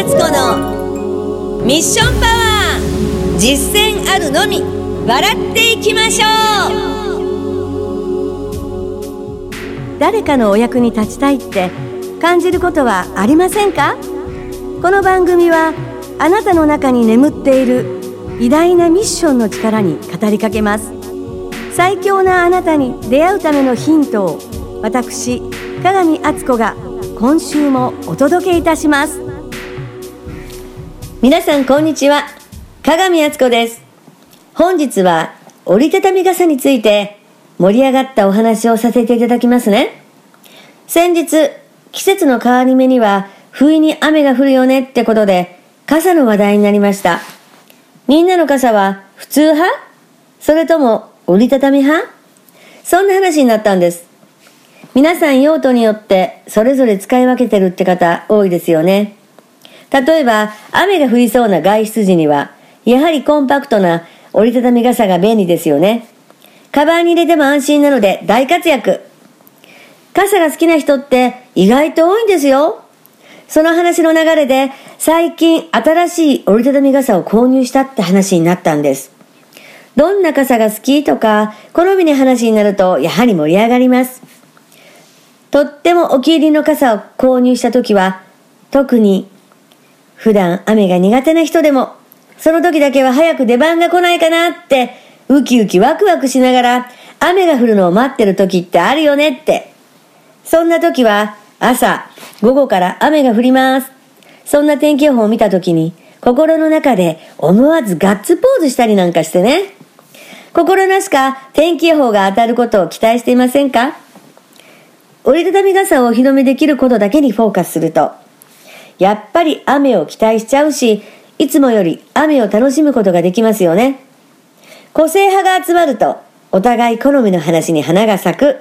敦子のミッションパワー実践あるのみ笑っていきましょう。誰かのお役に立ちたいって感じることはありませんか？この番組はあなたの中に眠っている偉大なミッションの力に語りかけます。最強なあなたに出会うためのヒントを私鏡敦子が今週もお届けいたします。皆さんこんにちは。鏡敦子です。本日は折りたたみ傘について盛り上がったお話をさせていただきますね。先日季節の変わり目には不意に雨が降るよねってことで傘の話題になりました。みんなの傘は普通派？それとも折りたたみ派？そんな話になったんです。皆さん用途によってそれぞれ使い分けてるって方多いですよね。例えば、雨が降りそうな外出時には、やはりコンパクトな折りたたみ傘が便利ですよね。カバンに入れても安心なので大活躍。傘が好きな人って意外と多いんですよ。その話の流れで最近新しい折りたたみ傘を購入したって話になったんです。どんな傘が好きとか好みに話になるとやはり盛り上がります。とってもお気入りの傘を購入した時は、特に普段雨が苦手な人でも、その時だけは早く出番が来ないかなって、ウキウキワクワクしながら雨が降るのを待ってる時ってあるよねって。そんな時は朝、午後から雨が降ります。そんな天気予報を見た時に、心の中で思わずガッツポーズしたりなんかしてね。心なしか天気予報が当たることを期待していませんか？折りたたみ傘をお披露目できることだけにフォーカスすると、やっぱり雨を期待しちゃうし、いつもより雨を楽しむことができますよね。個性派が集まると、お互い好みの話に花が咲く。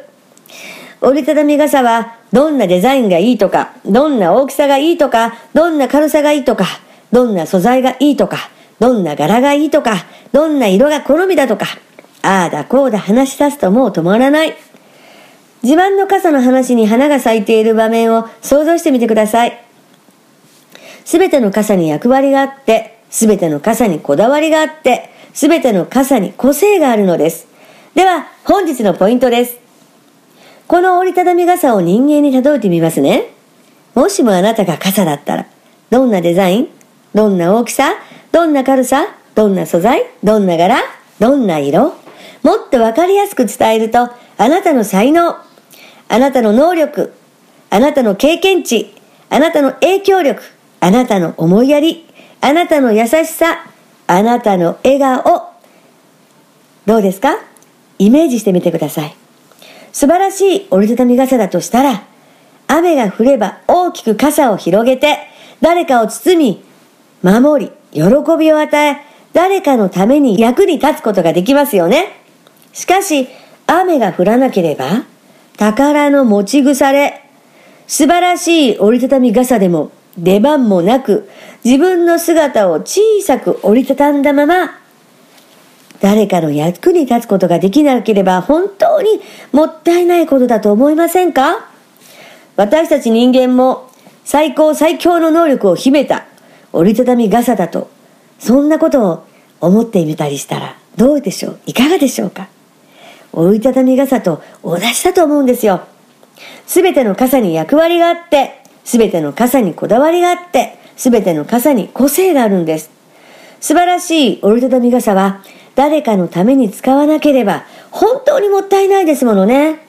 折りたたみ傘は、どんなデザインがいいとか、どんな大きさがいいとか、どんな軽さがいいとか、どんな素材がいいとか、どんな柄がいいとか、どんな色が好みだとか、ああだこうだ話し出すともう止まらない。自慢の傘の話に花が咲いている場面を想像してみてください。すべての傘に役割があって、すべての傘にこだわりがあって、すべての傘に個性があるのです。では、本日のポイントです。この折りたたみ傘を人間に例えてみますね。もしもあなたが傘だったら、どんなデザインどんな大きさどんな軽さどんな素材どんな柄どんな色もっとわかりやすく伝えると、あなたの才能、あなたの能力、あなたの経験値、あなたの影響力、あなたの思いやり、あなたの優しさ、あなたの笑顔。どうですか？イメージしてみてください。素晴らしい折りたたみ傘だとしたら、雨が降れば大きく傘を広げて、誰かを包み、守り、喜びを与え、誰かのために役に立つことができますよね。しかし、雨が降らなければ、宝の持ち腐れ。素晴らしい折りたたみ傘でも出番もなく、自分の姿を小さく折りたたんだまま、誰かの役に立つことができなければ本当にもったいないことだと思いませんか？私たち人間も最高最強の能力を秘めた折りたたみ傘だと、そんなことを思ってみたりしたらどうでしょう？いかがでしょうか？折りたたみ傘と同じだと思うんですよ。すべての傘に役割があって、すべての傘にこだわりがあって、すべての傘に個性があるんです。素晴らしい折りたたみ傘は誰かのために使わなければ本当にもったいないですものね。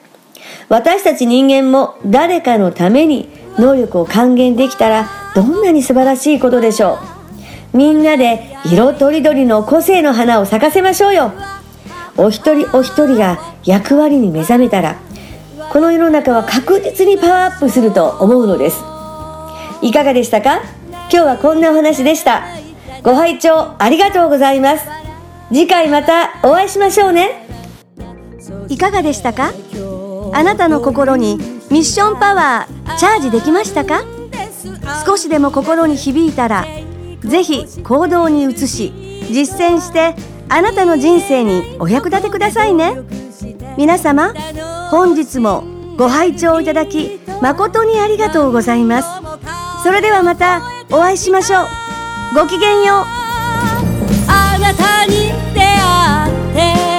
私たち人間も誰かのために能力を還元できたらどんなに素晴らしいことでしょう。みんなで色とりどりの個性の花を咲かせましょうよ。お一人お一人が役割に目覚めたらこの世の中は確実にパワーアップすると思うのですいかがでしたか？今日はこんなお話でした。ご拝聴ありがとうございます。次回またお会いしましょうね。いかがでしたか？あなたの心にミッションパワーチャージできましたか？少しでも心に響いたらぜひ行動に移し実践してあなたの人生にお役立てくださいね。皆様本日もご拝聴いただき誠にありがとうございます。それではまたお会いしましょう。ごきげんよう。あなたに出会って